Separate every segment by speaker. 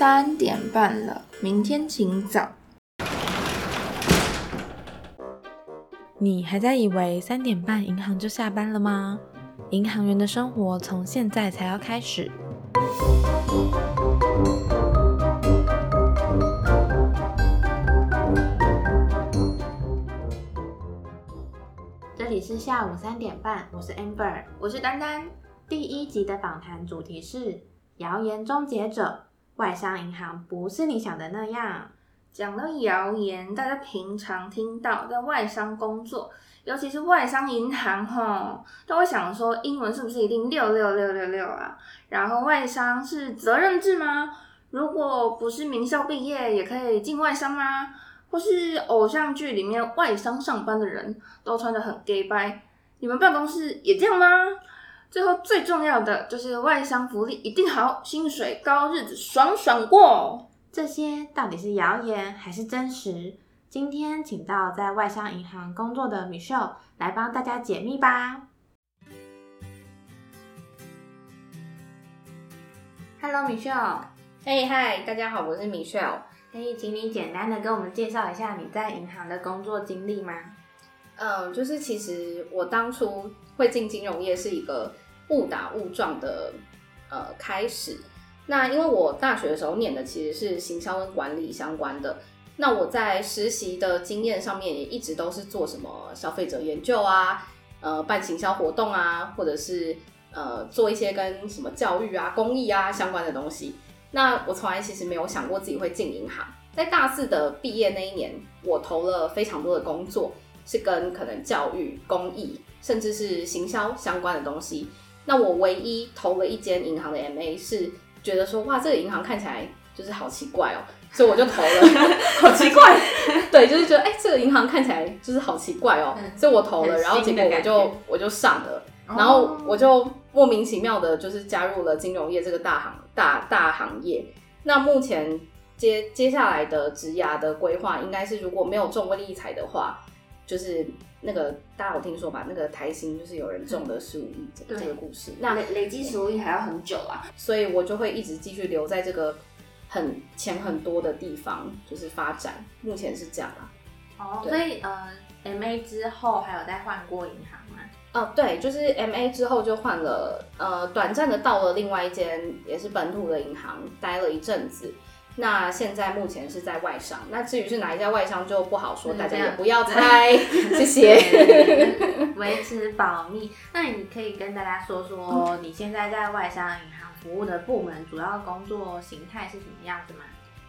Speaker 1: 三点半了，明天请早。
Speaker 2: 你还在以为三点半银行就下班了吗？银行员的生活从现在才要开始。
Speaker 3: 这里是下午三点半，我是 Amber，
Speaker 1: 我是丹丹。
Speaker 3: 第一集的访谈主题是谣言终结者，外商银行不是你想的那样。
Speaker 1: 讲到谣言，大家平常听到在外商工作，尤其是外商银行，吼，都会想说英文是不是一定六六六六六啊？然后外商是责任制吗？如果不是名校毕业也可以进外商吗？或是偶像剧里面外商上班的人都穿得很 gay 白，你们办公室也这样吗？最后最重要的就是外商福利一定好，薪水高，日子爽爽过。
Speaker 3: 这些到底是谣言还是真实？今天请到在外商银行工作的 Michelle 来帮大家解密吧。Hello Michelle，
Speaker 4: 嘿嗨，大家好，我是 Michelle。
Speaker 3: 可以请你简单的跟我们介绍一下你在银行的工作经历吗？
Speaker 4: 嗯，就是其实我当初会进金融业是一个误打误撞的呃开始。那因为我大学的时候念的其实是行销跟管理相关的，那我在实习的经验上面也一直都是做什么消费者研究啊，呃，办行销活动啊，或者是呃做一些跟什么教育啊、公益啊相关的东西。那我从来其实没有想过自己会进银行。在大四的毕业那一年，我投了非常多的工作，是跟可能教育、公益，甚至是行销相关的东西。那我唯一投了一间银行的 MA 是。觉得说哇，这个银行看起来就是好奇怪哦，所以我就投了。
Speaker 1: 好奇怪，
Speaker 4: 对，就是觉得哎，这个银行看起来就是好奇怪哦，所以我投了，然后结果我就我就上了，然后我就莫名其妙的，就是加入了金融业这个大行大大行业。那目前接接下来的职涯的规划，应该是如果没有中威力彩的话。就是那个大家有听说吧？那个台新就是有人中了十五亿这个故事，
Speaker 1: 那累累积十五亿还要很久啊，
Speaker 4: 所以我就会一直继续留在这个很钱很多的地方，就是发展。目前是这样啊。
Speaker 3: 哦，所以呃，M A 之后还有再换过银行吗？
Speaker 4: 哦，对，就是 M A 之后就换了，呃，短暂的到了另外一间也是本土的银行待了一阵子。那现在目前是在外商，那至于是哪一家外商就不好说，大家也不要猜。谢谢，
Speaker 3: 维持保密。那你可以跟大家说说，你现在在外商银行服务的部门主要工作形态是什么样子吗？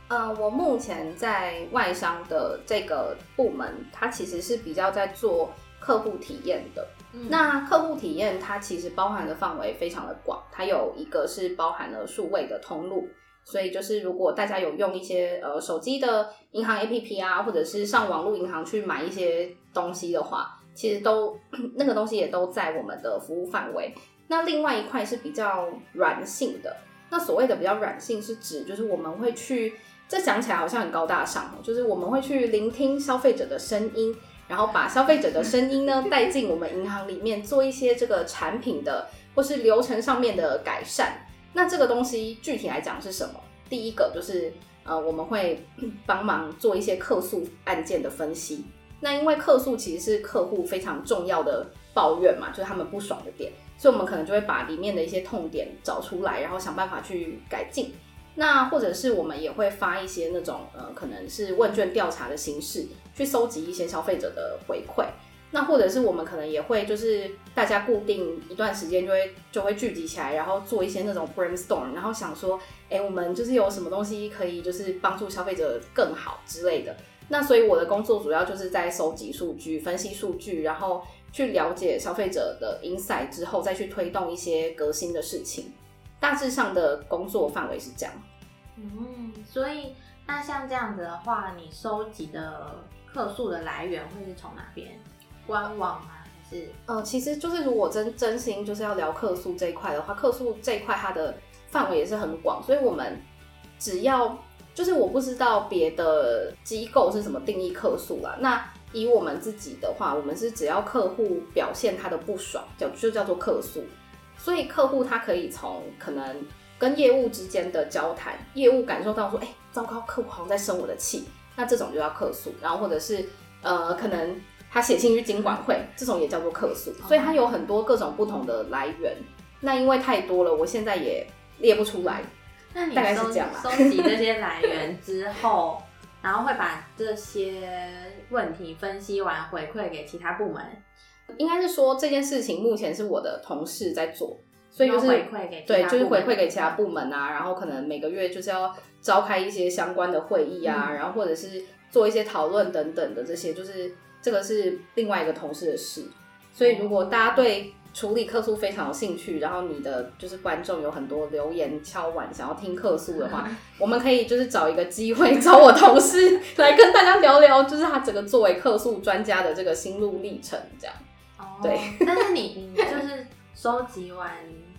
Speaker 4: 呃，我目前在外商的这个部门，它其实是比较在做客户体验的。那客户体验它其实包含的范围非常的广，它有一个是包含了数位的通路。所以就是，如果大家有用一些呃手机的银行 APP 啊，或者是上网络银行去买一些东西的话，其实都 那个东西也都在我们的服务范围。那另外一块是比较软性的。那所谓的比较软性，是指就是我们会去，这讲起来好像很高大上，就是我们会去聆听消费者的声音，然后把消费者的声音呢带进我们银行里面，做一些这个产品的或是流程上面的改善。那这个东西具体来讲是什么？第一个就是呃，我们会 帮忙做一些客诉案件的分析。那因为客诉其实是客户非常重要的抱怨嘛，就是他们不爽的点，所以我们可能就会把里面的一些痛点找出来，然后想办法去改进。那或者是我们也会发一些那种呃，可能是问卷调查的形式，去搜集一些消费者的回馈。那或者是我们可能也会就是大家固定一段时间就会就会聚集起来，然后做一些那种 brainstorm，然后想说，哎，我们就是有什么东西可以就是帮助消费者更好之类的。那所以我的工作主要就是在收集数据、分析数据，然后去了解消费者的 insight 之后，再去推动一些革新的事情。大致上的工作范围是这样。
Speaker 3: 嗯，所以那像这样子的话，你收集的客诉的来源会是从哪边？官网吗？还是
Speaker 4: 呃，其实就是如果真真心就是要聊客诉这一块的话，客诉这一块它的范围也是很广，所以我们只要就是我不知道别的机构是怎么定义客诉啦。那以我们自己的话，我们是只要客户表现他的不爽，叫就叫做客诉。所以客户他可以从可能跟业务之间的交谈，业务感受到说，哎、糟糕，客户好像在生我的气，那这种就要客诉。然后或者是呃，可能他写信去经管会，这种也叫做客诉。所以它有很多各种不同的来源。那因为太多了，我现在也列不出来。
Speaker 3: 那你
Speaker 4: 大概是
Speaker 3: 收
Speaker 4: 这样啦
Speaker 3: 收集这些来源之后，然后会把这些问题分析完，回馈给其他部门，
Speaker 4: 应该是说这件事情目前是我的同事在做，所以就是
Speaker 3: 回馈给其
Speaker 4: 对，就是回馈给其他部门啊，然后可能每个月就是要召开一些相关的会议啊，
Speaker 3: 嗯
Speaker 4: 然后或者是做一些讨论等等的这些，就是这个是另外一个同事的事。所以如果大家对处理客诉非常有兴趣，然后你的就是观众有很多留言敲碗想要听客诉的话，我们可以就是找一个机会找我同事 来跟大家聊聊，就是他整个作为客诉专家的这个心路历程，这样。
Speaker 3: 哦
Speaker 4: 对，
Speaker 3: 但是你你就是收集完、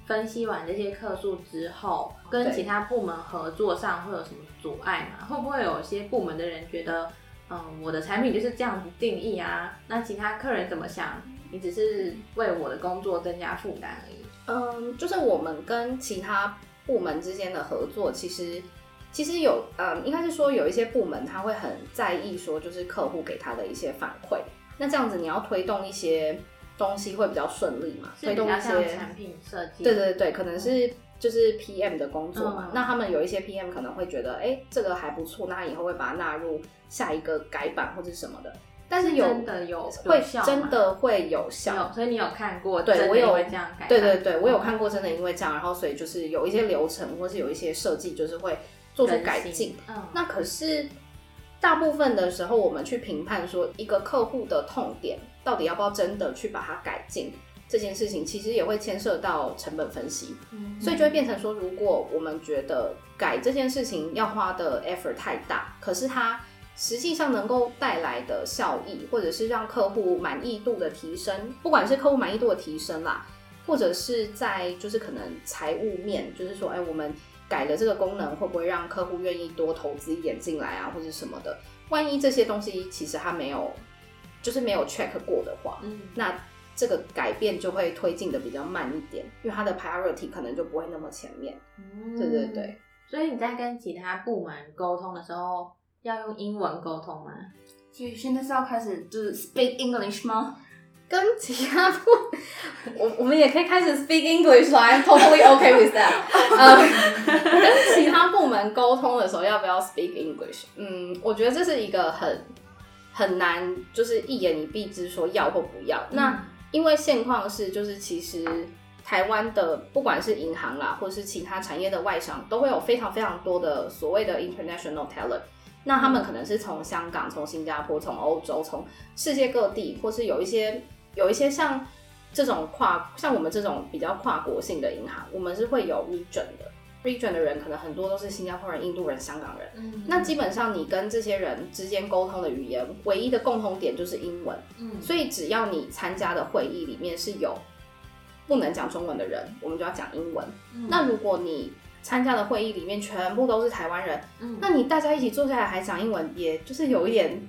Speaker 3: 分析完这些客诉之后，跟其他部门合作上会有什么阻碍吗？会不会有些部门的人觉得，嗯，我的产品就是这样子定义啊？那其他客人怎么想？你只是为我的工作增加负担而已。
Speaker 4: 嗯，就是我们跟其他部门之间的合作，其实其实有，嗯，应该是说有一些部门他会很在意说，就是客户给他的一些反馈。那这样子你要推动一些东西会比较顺利嘛？推动一些，
Speaker 3: 产品设计，
Speaker 4: 对对对，可能是就是 PM 的工作嘛。
Speaker 3: 嗯。
Speaker 4: 那他们有一些 PM 可能会觉得，哎、这个还不错，那他以后会把它纳入下一个改版或者什么的。但是有
Speaker 3: 真的有
Speaker 4: 会
Speaker 3: 效
Speaker 4: 真的会有效，
Speaker 3: 有，所以你有看过，
Speaker 4: 对我有
Speaker 3: 这样改，
Speaker 4: 对对对，我有看过，真的因为这样，然后所以就是有一些流程或是有一些设计，就是会做出改进。
Speaker 3: 嗯，
Speaker 4: 那可是大部分的时候，我们去评判说一个客户的痛点到底要不要真的去把它改进这件事情，其实也会牵涉到成本分析，
Speaker 3: 嗯
Speaker 4: 所以就会变成说，如果我们觉得改这件事情要花的 effort 太大，可是它实际上能够带来的效益，或者是让客户满意度的提升，不管是客户满意度的提升啦，或者是在就是可能财务面，就是说，哎，我们改了这个功能，会不会让客户愿意多投资一点进来啊，或者什么的？万一这些东西其实它没有，就是没有 check 过的话，
Speaker 3: 嗯
Speaker 4: 那这个改变就会推进的比较慢一点，因为它的 priority 可能就不会那么前面。
Speaker 3: 嗯
Speaker 4: 对对对。
Speaker 3: 所以你在跟其他部门沟通的时候，要用英文沟通吗？
Speaker 1: 所以现在是要开始就是 speak English 吗？
Speaker 4: 跟其他部，我我们也可以开始 speak English 啦，I'm totally okay with that。呃，跟其他部门沟通的时候，要不要 speak English？嗯，我觉得这是一个很很难，就是一言以蔽之说要或不要。那因为现况是，就是其实台湾的不管是银行啦，或者是其他产业的外商，都会有非常非常多的所谓的 international talent。那他们可能是从香港、从新加坡、从欧洲、从世界各地，或是有一些有一些像这种跨，像我们这种比较跨国性的银行，我们是会有 region 的。Region 的人可能很多都是新加坡人、印度人、香港人。
Speaker 3: 嗯
Speaker 4: 那基本上你跟这些人之间沟通的语言，唯一的共同点就是英文。
Speaker 3: 嗯
Speaker 4: 所以只要你参加的会议里面是有不能讲中文的人，我们就要讲英文。
Speaker 3: 嗯
Speaker 4: 那如果你参加的会议里面全部都是台湾人，
Speaker 3: 嗯
Speaker 4: 那你大家一起坐下来还讲英文，也就是有一点。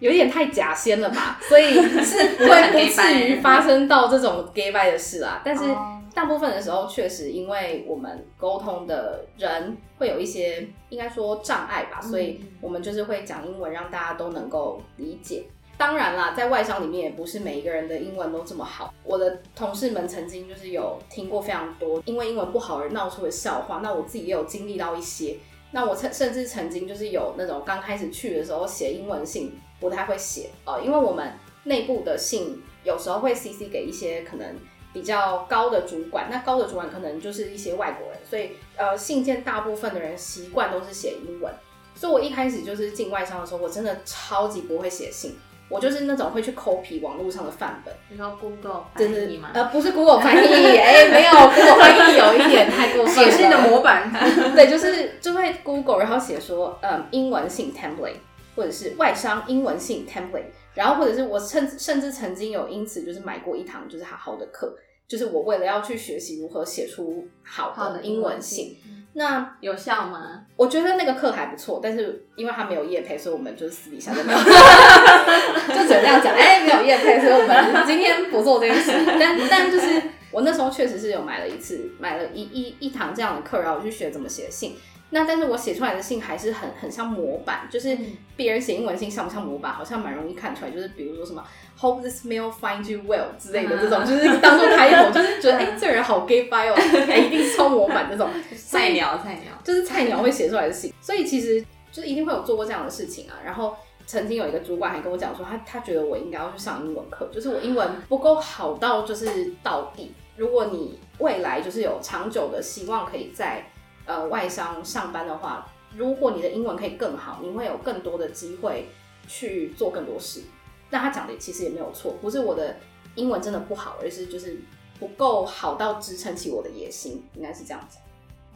Speaker 4: 有一点太假仙了吧，所以是会 不至于发生到这种 gay bye 的事啊。但是
Speaker 3: 哦
Speaker 4: 大部分的时候，确实因为我们沟通的人会有一些应该说障碍吧，所以我们就是会讲英文，让大家都能够理解。当然啦，在外商里面也不是每一个人的英文都这么好。我的同事们曾经就是有听过非常多因为英文不好而闹出的笑话，那我自己也有经历到一些。那我曾甚至曾经就是有那种刚开始去的时候写英文信不太会写，呃，因为我们内部的信有时候会 CC 给一些可能比较高的主管，那高的主管可能就是一些外国人，所以呃信件大部分的人习惯都是写英文，所以我一开始就是进外商的时候，我真的超级不会写信，我就是那种会去 copy 网络上的范本。
Speaker 3: 你说 Google 翻
Speaker 4: 就是
Speaker 3: 译吗？
Speaker 4: 呃，不是 Google 翻译，哎、没有 Google 翻译有一点太过分了。
Speaker 1: 写信的模板，
Speaker 4: 对，就是就会 Google，然后写说，嗯，英文信 template，或者是外商英文信 template，然后或者是我甚甚至曾经有因此就是买过一堂就是好好的课，就是我为了要去学习如何写出好
Speaker 3: 好的
Speaker 4: 的英文信。
Speaker 3: 嗯
Speaker 4: 那
Speaker 3: 有效吗？
Speaker 4: 我觉得那个课还不错，但是因为他没有业配，所以我们就是私底下就没有，就只能这样讲。哎、没有业配，所以我们今天不做这件事。但但就是我那时候确实是有买了一次，买了一一一堂这样的课，然后我去学怎么写信。那但是我写出来的信还是很很像模板，就是别人写英文信像不像模板，好像蛮容易看出来。就是比如说什么 Hope this mail finds you well 之类的这种，就是当做开头，就是觉得 哎这人好 gay bye 哦，哎一定是超模板这种
Speaker 3: 菜鸟菜鸟，
Speaker 4: 就是菜鸟会写出来的信。所以其实就是一定会有做过这样的事情啊。然后曾经有一个主管还跟我讲说，他他觉得我应该要去上英文课，就是我英文不够好到就是到底。如果你未来就是有长久的希望可以在呃，外商上班的话，如果你的英文可以更好，你会有更多的机会去做更多事。那他讲的其实也没有错，不是我的英文真的不好，而是就是不够好到支撑起我的野心，应该是这样子。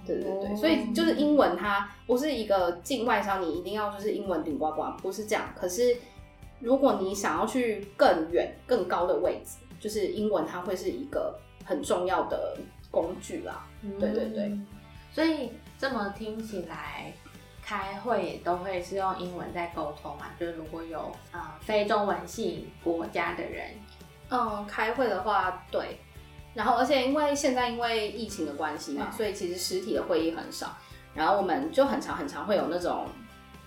Speaker 4: 对对对，所以就是英文它不是一个境外商，你一定要就是英文顶呱呱，不是这样。可是如果你想要去更远、更高的位置，就是英文它会是一个很重要的工具啦。对对对。
Speaker 3: 所以这么听起来，开会也都会是用英文在沟通嘛？就是如果有啊非中文系国家的人，
Speaker 4: 嗯，开会的话，对。然后，而且因为现在因为疫情的关系嘛，所以其实实体的会议很少。然后我们就很常很常会有那种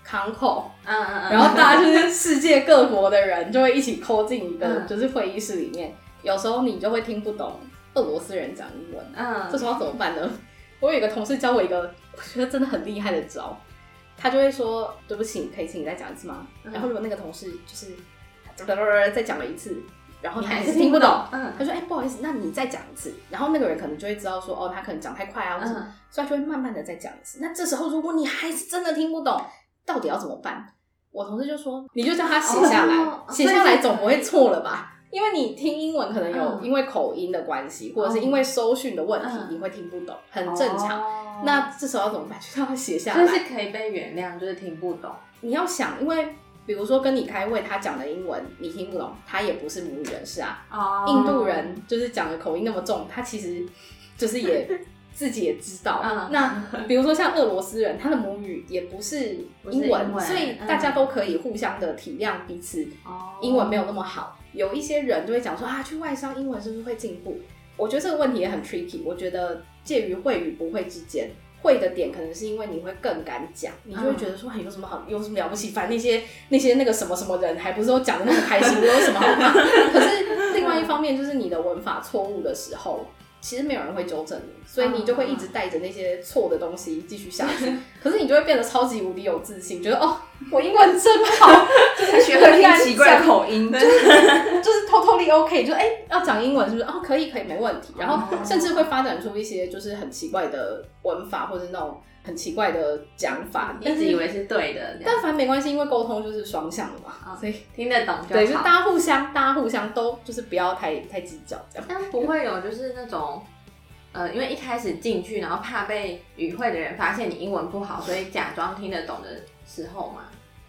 Speaker 4: con call，嗯嗯嗯，然后大家就是世界各国的人就会一起 call 进一个就是会议室里面。有时候你就会听不懂俄罗斯人讲英文，嗯，这时候怎么办呢？我有一个同事教我一个我觉得真的很厉害的招，他就会说：“对不起，可以请你再讲一次吗？”然后如果那个同事就是再讲了一次，然后他还是听不懂，嗯，他说：“哎，不好意思，那你再讲一次。”然后那个人可能就会知道说：“哦，他可能讲太快啊，或者所以他就会慢慢的再讲一次。”那这时候如果你还是真的听不懂，到底要怎么办？我同事就说：“你就叫他写下来，写下来总不会错了吧？”因为你听英文可能有因为口音的关系，或者是因为收讯的问题，你会听不懂，很正常。那这时候要怎么办？就是要写下来，
Speaker 3: 这是可以被原谅，就是听不懂。
Speaker 4: 你要想，因为比如说跟你开会，他讲的英文你听不懂，他也不是母语人士啊。哦。印度人就是讲的口音那么重，他其实就是也自己也知道。那比如说像俄罗斯人，他的母语也不是英文，所以大家都可以互相的体谅彼此。哦。英文没有那么好。有一些人就会讲说啊，去外商英文是不是会进步？我觉得这个问题也很 tricky。我觉得介于会与不会之间，会的点可能是因为你会更敢讲，你就会觉得说哎有什么好，有什么了不起？反正那些那些那个什么什么人，还不是都讲的那么开心，我有什么好怕？可是另外一方面，就是你的文法错误的时候。其实没有人会纠正你，所以你就会一直带着那些错的东西继续下去。可是你就会变得超级无敌有自信，觉得哦，我英文真好，就是
Speaker 1: 学会听奇怪口音，
Speaker 4: 就是 就是 totally OK，就哎要讲英文是不是？哦，可以可以没问题。然后甚至会发展出一些就是很奇怪的文法或者那种。很奇怪的讲法，
Speaker 3: 一直以为是对的，
Speaker 4: 但反正没关系，因为沟通就是双向的嘛，所以
Speaker 3: 听得懂就
Speaker 4: 对，就大家互相，大家互相都就是不要太太计较这样。
Speaker 3: 但不会有就是那种，呃，因为一开始进去，然后怕被与会的人发现你英文不好，所以假装听得懂的时候嘛。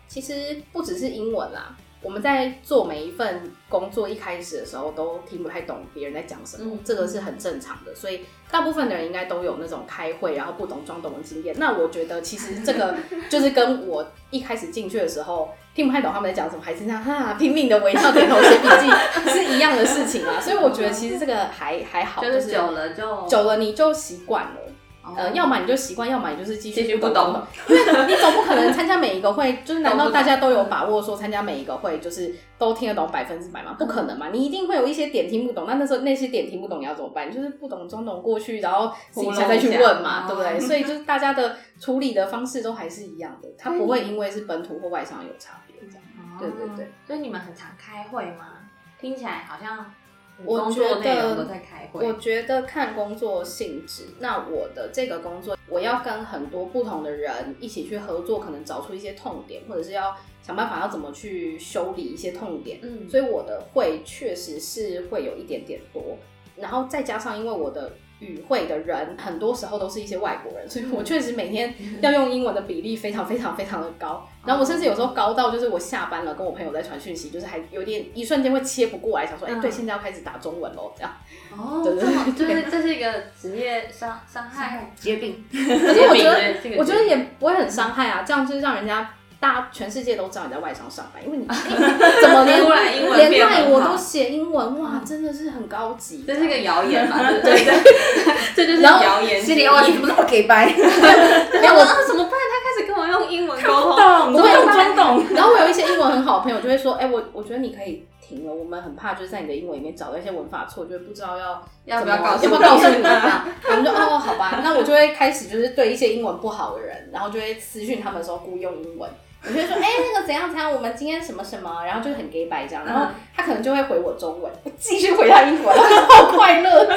Speaker 4: 其实不只是英文啦。我们在做每一份工作一开始的时候，都听不太懂别人在讲什么，这个是很正常的。所以大部分的人应该都有那种开会然后不懂装懂的经验。那我觉得其实这个 就是跟我一开始进去的时候听不太懂他们在讲什么，还是这样哈拼命的微笑点头写笔记是一样的事情啊。所以我觉得其实这个还还好，
Speaker 3: 就是久了就
Speaker 4: 久了你就习惯了。呃，要么你就习惯，要么你就是继续不懂。因为你总不可能参加每一个会，就是难道大家都有把握说参加每一个会就是都听得懂百分之百吗？不可能嘛！你一定会有一些点听不懂。那那时候那些点听不懂，你要怎么办？就是不懂装懂过去，然后自己再去问嘛，对不对？所以就是大家的处理的方式都还是一样的，它不会因为是本土或外商有差别这样。对对对，
Speaker 3: 所以你们很常开会吗？听起来好像。
Speaker 4: 我觉得，我觉得看工作性质。那我的这个工作，我要跟很多不同的人一起去合作，可能找出一些痛点，或者是要想办法要怎么去修理一些痛点。嗯，所以我的会确实是会有一点点多，然后再加上因为我的。与会的人很多时候都是一些外国人，所以我确实每天要用英文的比例非常非常非常的高。然后我甚至有时候高到就是我下班了，跟我朋友在传讯息，就是还有点一瞬间会切不过来，想说，哎，对，现在要开始打中文喽，这样。
Speaker 3: 哦，对对对，就是 这是一个职业伤伤害
Speaker 1: 疾病。
Speaker 4: 可是 我觉得，我觉得也不会很伤害啊，这样就是让人家。大家全世界都知道你在外商上班，因为你 怎么连连赖我都写英文，哇，真的是很高级。
Speaker 3: 这是个谣言嘛？对不对？这就是谣言。
Speaker 1: 心里我怎么那么给白？
Speaker 3: 然后啊怎么办？他开始跟我用英文沟通，
Speaker 1: 我，
Speaker 4: 不会
Speaker 1: 懂。
Speaker 4: 然后我有一些英文很好的朋友就会说，哎、我我觉得你可以停了，我们很怕就是在你的英文里面找到一些文法错，就会不知道要
Speaker 3: 要不
Speaker 4: 怎么
Speaker 3: 要告诉
Speaker 4: 要不要告诉你这样。我们就哦好吧，那我就会开始就是对一些英文不好的人，然后就会私讯他们的时候故意用英文。我就会说，哎、那个怎样怎样，我们今天什么什么，然后就是很 gay 白这样，然后他可能就会回我中文，我继续回他英文，好快乐。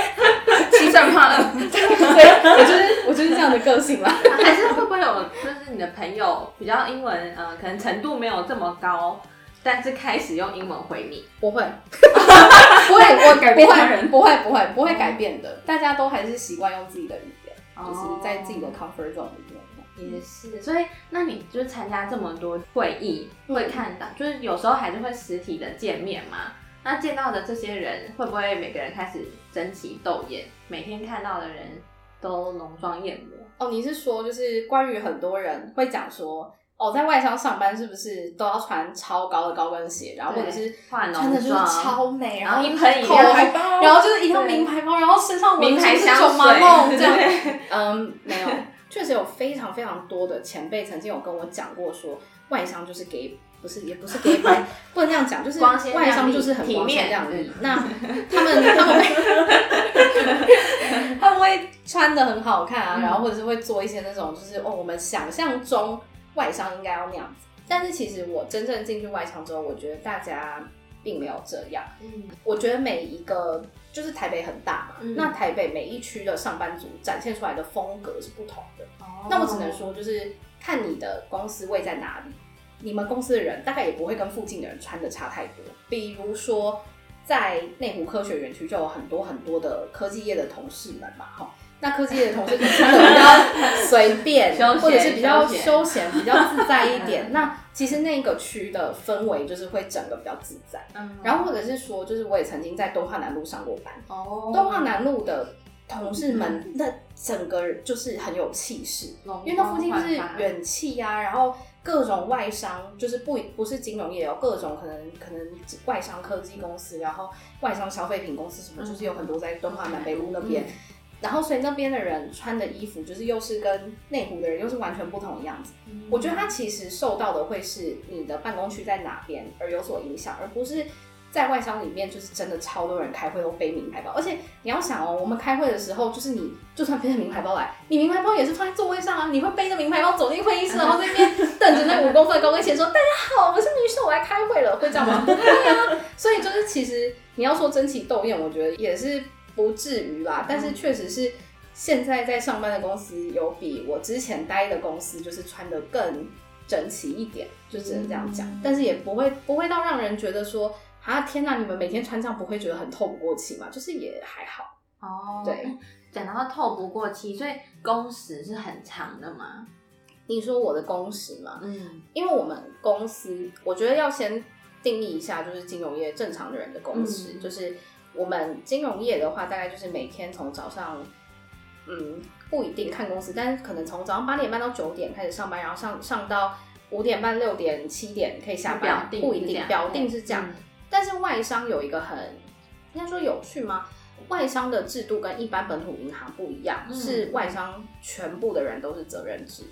Speaker 1: 欺善怕恶。
Speaker 4: 对，我就是我就是这样的个性啦。
Speaker 3: 还是会不会有，就是你的朋友比较英文，呃，可能程度没有这么高，但是开始用英文回你，
Speaker 4: 不会，不会，我
Speaker 1: 改
Speaker 4: 不会，
Speaker 1: 变他人
Speaker 4: 不会，不会，不会改变的。大家都还是习惯用自己的语言，
Speaker 3: 哦
Speaker 4: 就是在自己的 comfort zone 里面。
Speaker 3: 也是，所以那你就是参加这么多会议，
Speaker 4: 嗯
Speaker 3: 会看到，就是有时候还是会实体的见面嘛。那见到的这些人，会不会每个人开始争奇斗艳？每天看到的人都浓妆艳抹？
Speaker 4: 哦，你是说就是关于很多人会讲说，哦，在外商上班是不是都要穿超高的高跟鞋，然后或者是
Speaker 3: 化
Speaker 4: 穿的就是超美，
Speaker 3: 然后
Speaker 4: 后
Speaker 3: 一喷一
Speaker 4: 口红
Speaker 1: 包
Speaker 4: 然后就是一定要
Speaker 3: 对
Speaker 4: 名牌包，然后身上
Speaker 3: 名牌
Speaker 4: 是
Speaker 3: 香水
Speaker 4: 这样。
Speaker 3: 对
Speaker 4: 嗯，没有，确实有非常非常多的前辈曾经有跟我讲过说，外商就是给。不是，也不是给白，不能这样讲，就是外商就是很光鲜亮丽
Speaker 3: 嗯。
Speaker 4: 那他们他们会他们会穿的很好看啊，
Speaker 3: 嗯
Speaker 4: 然后或者是会做一些那种就是哦，我们想象中外商应该要那样子。但是其实我真正进去外商之后，我觉得大家并没有这样。
Speaker 3: 嗯，
Speaker 4: 我觉得每一个就是台北很大嘛，
Speaker 3: 嗯
Speaker 4: 那台北每一区的上班族展现出来的风格是不同的。
Speaker 3: 哦
Speaker 4: 那我只能说，就是看你的公司位在哪里，你们公司的人大概也不会跟附近的人穿的差太多。比如说，在内湖科学园区就有很多很多的科技业的同事们嘛，哈。那科技业的同事可能比较随便 或者是比较
Speaker 3: 休闲、
Speaker 4: 比较自在一点。那其实那个区的氛围就是会整个比较自在。
Speaker 3: 嗯
Speaker 4: 然后或者是说，就是我也曾经在东华南路上过班，
Speaker 3: 哦
Speaker 4: 东华南路的同事们，那整个就是很有气势，因为那附近就是远气啊，然后各种外商，就是不不是金融业哦各种可能可能外商科技公司，然后外商消费品公司什么，
Speaker 3: 嗯
Speaker 4: 就是有很多在东华南北路那边。
Speaker 3: 嗯
Speaker 4: 然后，所以那边的人穿的衣服，就是又是跟内湖的人又是完全不同的样子。
Speaker 3: 嗯
Speaker 4: 我觉得它其实受到的会是你的办公区在哪边而有所影响，而不是在外商里面就是真的超多人开会都背名牌包。而且你要想哦，我们开会的时候，就是你就算背着名牌包来，你名牌包也是放在座位上啊，你会背着名牌包走进会议室，然后在那边等着那五公分的高跟鞋说：“大家好，我是女士，我来开会了。”会这样吗？不会啊。所以就是其实你要说争奇斗艳，我觉得也是不至于啦，但是确实是。现在在上班的公司有比我之前待的公司就是穿的更整齐一点，就只能这样讲。
Speaker 3: 嗯
Speaker 4: 但是也不会不会到让人觉得说啊天哪，你们每天穿这样不会觉得很透不过气嘛？就是也还好。
Speaker 3: 哦，
Speaker 4: 对，
Speaker 3: 讲到透不过气，所以工时是很长的嘛。
Speaker 4: 你说我的工时嘛，
Speaker 3: 嗯
Speaker 4: 因为我们公司我觉得要先定义一下，就是金融业正常的人的工时，
Speaker 3: 嗯
Speaker 4: 就是我们金融业的话，大概就是每天从早上。嗯，不一定看公司，但是可能从早上八点半到九点开始上班，然后上上到五点半、六点、七点可以下班，
Speaker 3: 表定
Speaker 4: 不一定表定是这样。
Speaker 3: 嗯
Speaker 4: 但是外商有一个很应该说有趣吗？外商的制度跟一般本土银行不一样，
Speaker 3: 嗯
Speaker 4: 是外商全部的人都是责任制，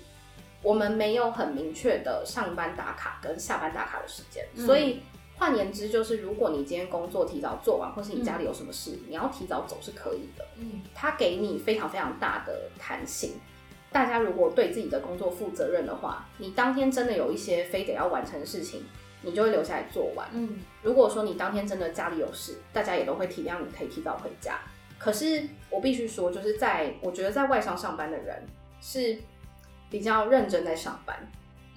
Speaker 4: 我们没有很明确的上班打卡跟下班打卡的时间，
Speaker 3: 嗯
Speaker 4: 所以换言之就是，如果你今天工作提早做完，或是你家里有什么事，你要提早走是可以的。
Speaker 3: 嗯
Speaker 4: 它给你非常非常大的弹性。大家如果对自己的工作负责任的话，你当天真的有一些非得要完成的事情，你就会留下来做完。
Speaker 3: 嗯
Speaker 4: 如果说你当天真的家里有事，大家也都会体谅你可以提早回家。可是我必须说，就是在我觉得在外商上班的人是比较认真在上班。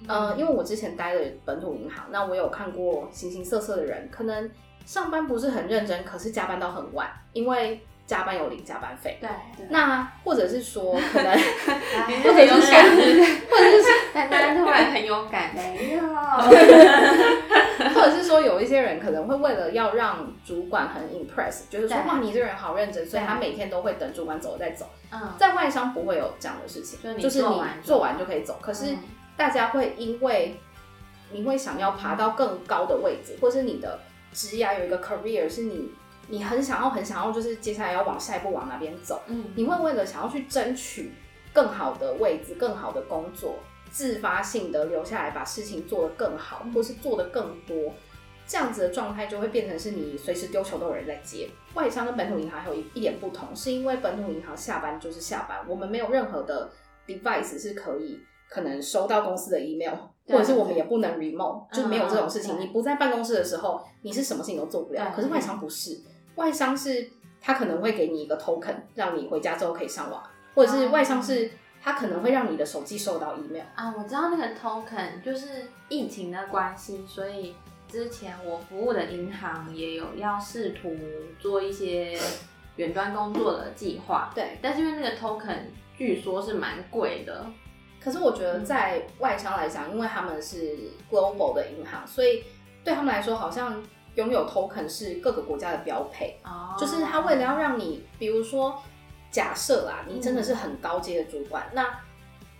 Speaker 4: 呃，因为我之前待的本土银行，那我有看过形形色色的人，可能上班不是很认真，可是加班到很晚，因为加班有领加班费。
Speaker 3: 对对，
Speaker 4: 那或者是说，可能或者是说，或者是说，
Speaker 3: 丹丹突然很勇敢，没有，
Speaker 4: 或者是说，有一些人可能会为了要让主管很 impress，就是说哇，你这个人好认真，所以他每天都会等主管走再走。
Speaker 3: 嗯，
Speaker 4: 在外商不会有这样的事情，
Speaker 3: 就
Speaker 4: 是你
Speaker 3: 做完
Speaker 4: 做完就可以走。可是
Speaker 3: 嗯
Speaker 4: 大家会因为你会想要爬到更高的位置，或是你的职业有一个 career 是你你很想要很想要，就是接下来要往下一步往哪边走，
Speaker 3: 嗯，
Speaker 4: 你会为了想要去争取更好的位置、更好的工作，自发性的留下来把事情做得更好，或是做得更多。这样子的状态就会变成是你随时丢球都有人在接。外商跟本土银行还有一一点不同，是因为本土银行下班就是下班，我们没有任何的 device 是可以可能收到公司的 email，或者是我们也不能 remote，就没有这种事情。
Speaker 3: 嗯
Speaker 4: 你不在办公室的时候，你是什么事情都做不了。可是外商不是，外商是他可能会给你一个 token，让你回家之后可以上网，或者是
Speaker 3: 哦
Speaker 4: 外商是他可能会让你的手机收到 email。
Speaker 3: 啊，我知道那个 token 就是疫情的关系，所以之前我服务的银行也有要试图做一些远端工作的计划，
Speaker 4: 对，
Speaker 3: 但是因为那个 token 据说是蛮贵的，
Speaker 4: 可是我觉得在外商来讲，因为他们是 global 的银行，所以对他们来说，好像拥有 token 是各个国家的标配。
Speaker 3: 哦
Speaker 4: 就是他为了要让你，比如说，假设啦，你真的是很高阶的主管，那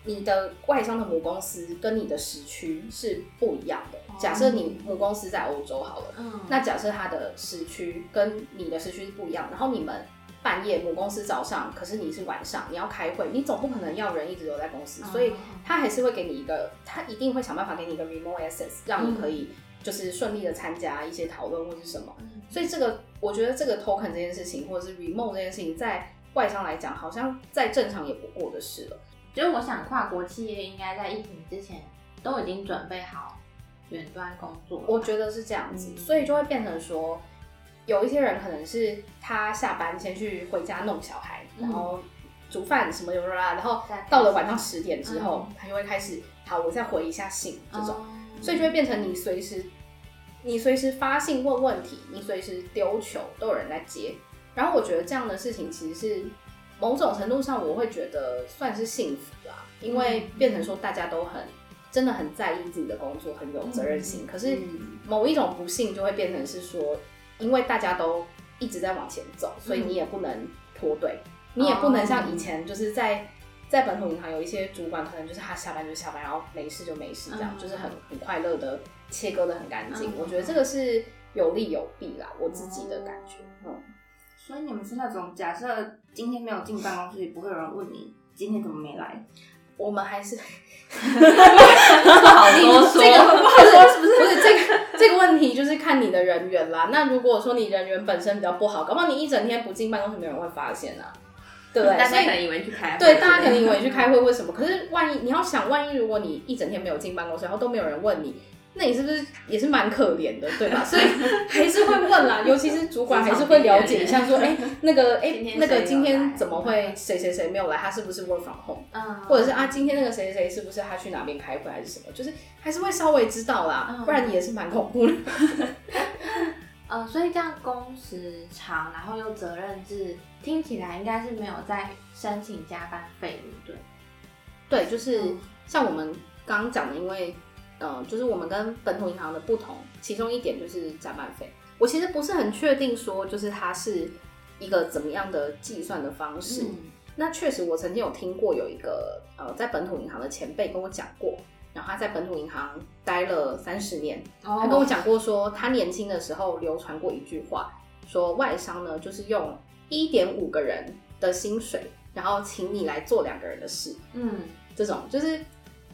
Speaker 4: 你的外商的母公司跟你的时区是不一样的。假设你母公司在欧洲好了，
Speaker 3: 嗯，
Speaker 4: 那假设它的时区跟你的时区是不一样，然后你们半夜母公司早上，可是你是晚上，你要开会，你总不可能要人一直留在公司，所以他还是会给你一个，他一定会想办法给你一个 remote access，让你可以就是顺利的参加一些讨论或是什么。所以这个我觉得这个 token 这件事情，或者是 remote 这件事情，在外商来讲，好像再正常也不过的事了。
Speaker 3: 就是我想跨国企业应该在疫情之前都已经准备好远端工作，
Speaker 4: 我觉得是这样子，
Speaker 3: 嗯
Speaker 4: 所以就会变成说，有一些人可能是他下班先去回家弄小孩，
Speaker 3: 嗯。
Speaker 4: 然后煮饭什么的啦，然后到了晚上十点之后，
Speaker 3: 嗯。
Speaker 4: 他就会开始好，我再回一下信这种，
Speaker 3: 哦。
Speaker 4: 所以就会变成你随时你随时发信问问题，你随时丢球都有人在接。然后我觉得这样的事情其实是某种程度上，我会觉得算是幸福啦，因为变成说大家都很真的很在意自己的工作，很有责任心。可是某一种不幸就会变成是说，因为大家都一直在往前走，所以你也不能脱队，你也不能像以前就是在。在本土银行有一些主管，可能就是他下班就下班，然后没事就没事，这样、
Speaker 3: 嗯
Speaker 4: 就是很很快乐的切割的很干净。
Speaker 3: 嗯
Speaker 4: 我觉得这个是有利有弊啦，我自己的感觉。嗯，
Speaker 1: 所以你们是那种假设今天没有进办公室，也不会有人问你今天怎么没来。
Speaker 4: 我们还是
Speaker 3: 不好多说，
Speaker 4: 这个不好说，是不是？不是这个这个问题，就是看你的人缘啦。那如果说你人缘本身比较不好，搞不好你一整天不进办公室，没有人会发现啊，对不对？
Speaker 3: 大家可能以为去开会，
Speaker 4: 对，大家可能以为去开会，为什么？可是万一你要想，万一如果你一整天没有进办公室，然后都没有人问你，那你是不是也是蛮可怜的，对吧？所以还是会问啦，尤其是主管还是会了解一下，说，哎、那个，哎、那个今天怎么会谁谁谁没有来？他是不是 work from home？
Speaker 3: 嗯，
Speaker 4: 或者是啊，今天那个谁谁谁是不是他去哪边开会还是什么？就是还是会稍微知道啦，
Speaker 3: 嗯
Speaker 4: 不然也是蛮恐怖的。
Speaker 3: 呃，所以这样工时长，然后又责任制，听起来应该是没有在申请加班费，对不对？
Speaker 4: 对，就是
Speaker 3: 嗯
Speaker 4: 像我们刚刚讲的，因为呃，就是我们跟本土银行的不同，其中一点就是加班费。我其实不是很确定说，就是它是一个怎么样的计算的方式。
Speaker 3: 嗯
Speaker 4: 那确实，我曾经有听过有一个呃，在本土银行的前辈跟我讲过，然后他在本土银行待了三十年，
Speaker 3: 哦
Speaker 4: 他跟我讲过说，他年轻的时候流传过一句话，说外商呢就是用一点五个人的薪水，然后请你来做两个人的事，
Speaker 3: 嗯，
Speaker 4: 这种就是，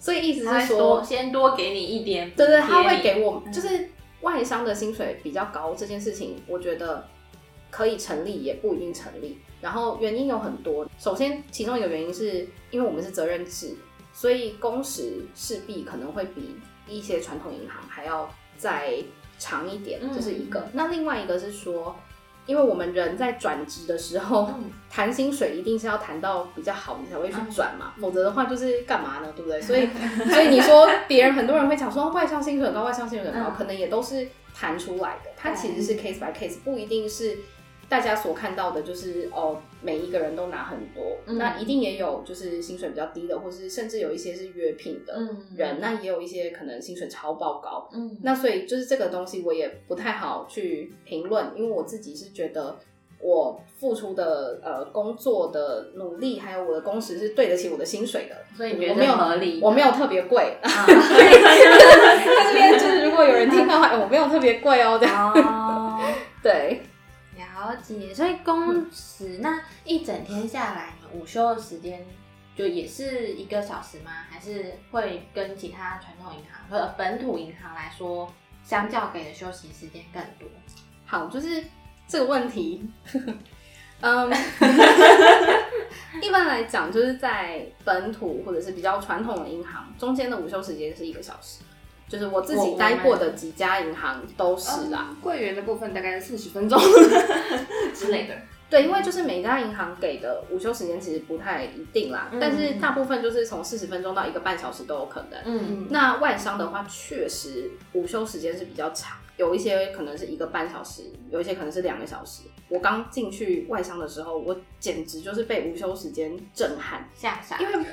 Speaker 4: 所以意思是说，
Speaker 3: 先多给你一点
Speaker 4: 对对，他会给我，
Speaker 3: 嗯
Speaker 4: 就是外商的薪水比较高这件事情，我觉得可以成立，也不一定成立。然后原因有很多，首先其中一个原因是因为我们是责任制，所以工时势必可能会比一些传统银行还要再长一点，
Speaker 3: 嗯
Speaker 4: 这是一个。那另外一个是说，因为我们人在转职的时候，
Speaker 3: 嗯
Speaker 4: 谈薪水一定是要谈到比较好，你才会去转嘛，
Speaker 3: 嗯
Speaker 4: 否则的话就是干嘛呢？对不对？所以，所以你说别人很多人会讲说外商薪水很高，外商薪水很高，
Speaker 3: 嗯
Speaker 4: 可能也都是谈出来的，它其实是 case by case，不一定是。大家所看到的就是哦，每一个人都拿很多，
Speaker 3: 嗯。
Speaker 4: 那一定也有就是薪水比较低的，或是甚至有一些是约聘的
Speaker 3: 嗯。
Speaker 4: 人，那也有一些可能薪水超爆高，
Speaker 3: 嗯。
Speaker 4: 那所以就是这个东西我也不太好去评论，因为我自己是觉得我付出的呃工作的努力，还有我的工时是对得起我的薪水的，
Speaker 3: 所以
Speaker 4: 我没有
Speaker 3: 合理。
Speaker 4: 我没有特别贵，
Speaker 3: 啊。
Speaker 4: 在这边就是如果有人听到的话，哎我没有特别贵哦，这样。
Speaker 3: 哦，
Speaker 4: 对。
Speaker 3: 了解。所以工时那一整天下来，午休的时间就也是一个小时吗？还是会跟其他传统银行或者本土银行来说，相较给的休息时间更多？
Speaker 4: 好，就是这个问题，嗯，一般来讲，就是在本土或者是比较传统的银行，中间的午休时间是一个小时。就是我自己待过的几家银行都是啦，
Speaker 1: 柜员的部分大概是四十分钟 之类的。
Speaker 4: 对，因为就是每家银行给的午休时间其实不太一定啦，但是大部分就是从四十分钟到一个半小时都有可能。
Speaker 3: 嗯，
Speaker 4: 那外商的话，确实午休时间是比较长，有一些可能是一个半小时，有一些可能是两个小时。我刚进去外商的时候，我简直就是被午休时间震撼，
Speaker 3: 吓傻。
Speaker 4: 因为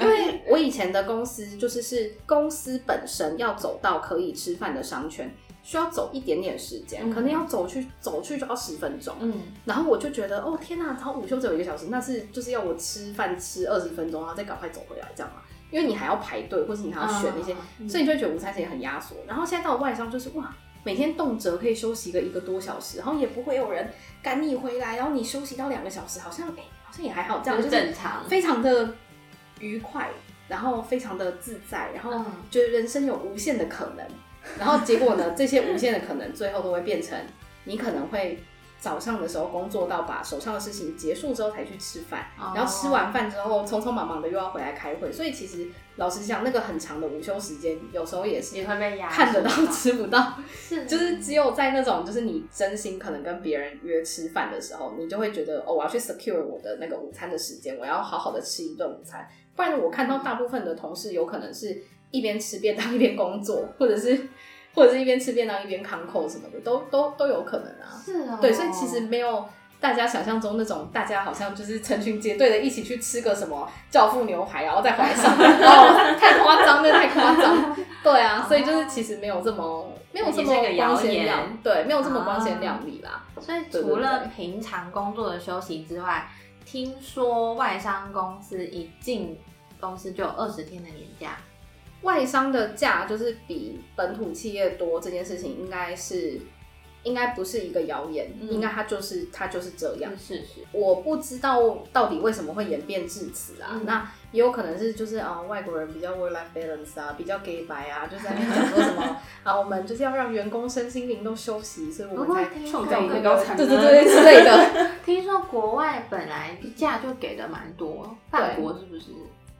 Speaker 4: 因为我以前的公司就是是公司本身要走到可以吃饭的商圈，需要走一点点时间，
Speaker 3: 嗯
Speaker 4: 可能要走去走去就要十分钟。
Speaker 3: 嗯，
Speaker 4: 然后我就觉得，哦天呐，然后午休只有一个小时，那是就是要我吃饭吃二十分钟，然后再赶快走回来这样嘛？因为你还要排队，或是你还要选那些，
Speaker 3: 嗯
Speaker 4: 所以你就会觉得午餐时间很压缩。然后现在到外商，就是哇，每天动辄可以休息个一个多小时，然后也不会有人赶你回来，然后你休息到两个小时，好像哎、好像也还好，这样
Speaker 3: 就正常。
Speaker 4: 非常的愉快，然后非常的自在，然后
Speaker 3: 嗯
Speaker 4: 觉得人生有无限的可能。然后结果呢，这些无限的可能最后都会变成你可能会早上的时候工作到把手上的事情结束之后才去吃饭，
Speaker 3: 哦
Speaker 4: 然后吃完饭之后匆匆忙忙的又要回来开会。所以其实老实讲，那个很长的午休时间，有时候也是看得到吃不到。
Speaker 3: 是
Speaker 4: 就是只有在那种就是你真心可能跟别人约吃饭的时候，你就会觉得哦，我要去 secure 我的那个午餐的时间，我要好好的吃一顿午餐。不然我看到大部分的同事有可能是一边吃便当一边工作，或者是或者是一边吃便当一边康扣什么的，都都都有可能啊。
Speaker 3: 是哦，
Speaker 4: 对，所以其实没有大家想象中那种，大家好像就是成群结队的一起去吃个什么教父牛排，然后再回来上班，哦，太夸张，那太夸张。对啊，所以就是其实没有这么没有这么光鲜
Speaker 3: 言
Speaker 4: 亮，对，没有这么光鲜
Speaker 3: 啊
Speaker 4: 亮丽啦。
Speaker 3: 所以除了平常工作的休息之外，听说外商公司一进公司就有二十天的年假，
Speaker 4: 外商的价就是比本土企业多这件事情，应该是应该不是一个谣言，
Speaker 3: 嗯
Speaker 4: 应该它就是它就是这样。
Speaker 3: 是是。
Speaker 4: 我不知道到底为什么会演变至此啊？
Speaker 3: 嗯
Speaker 4: 那也有可能是就是啊、外国人比较 work life balance 啊，比较 gay 白啊，就在讲说什么 啊，我们就是要让员工身心灵都休息，所以我们才
Speaker 1: 创造更高产
Speaker 4: 个对对对之类的。
Speaker 3: 听说国外本来价就给的蛮多，法国是不是？